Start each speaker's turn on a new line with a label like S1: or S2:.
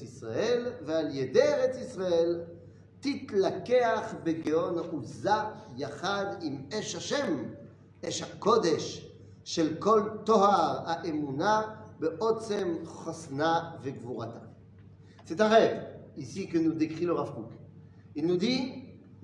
S1: Israel, va lieder et Israël, tit la keach begeon ou za yachad im eshashem, eshakodesh, shelkol toha, a emuna, be otzem chosna vegvorata. C'est un rêve, ici, que nous décrit le rafkouk. Il nous dit,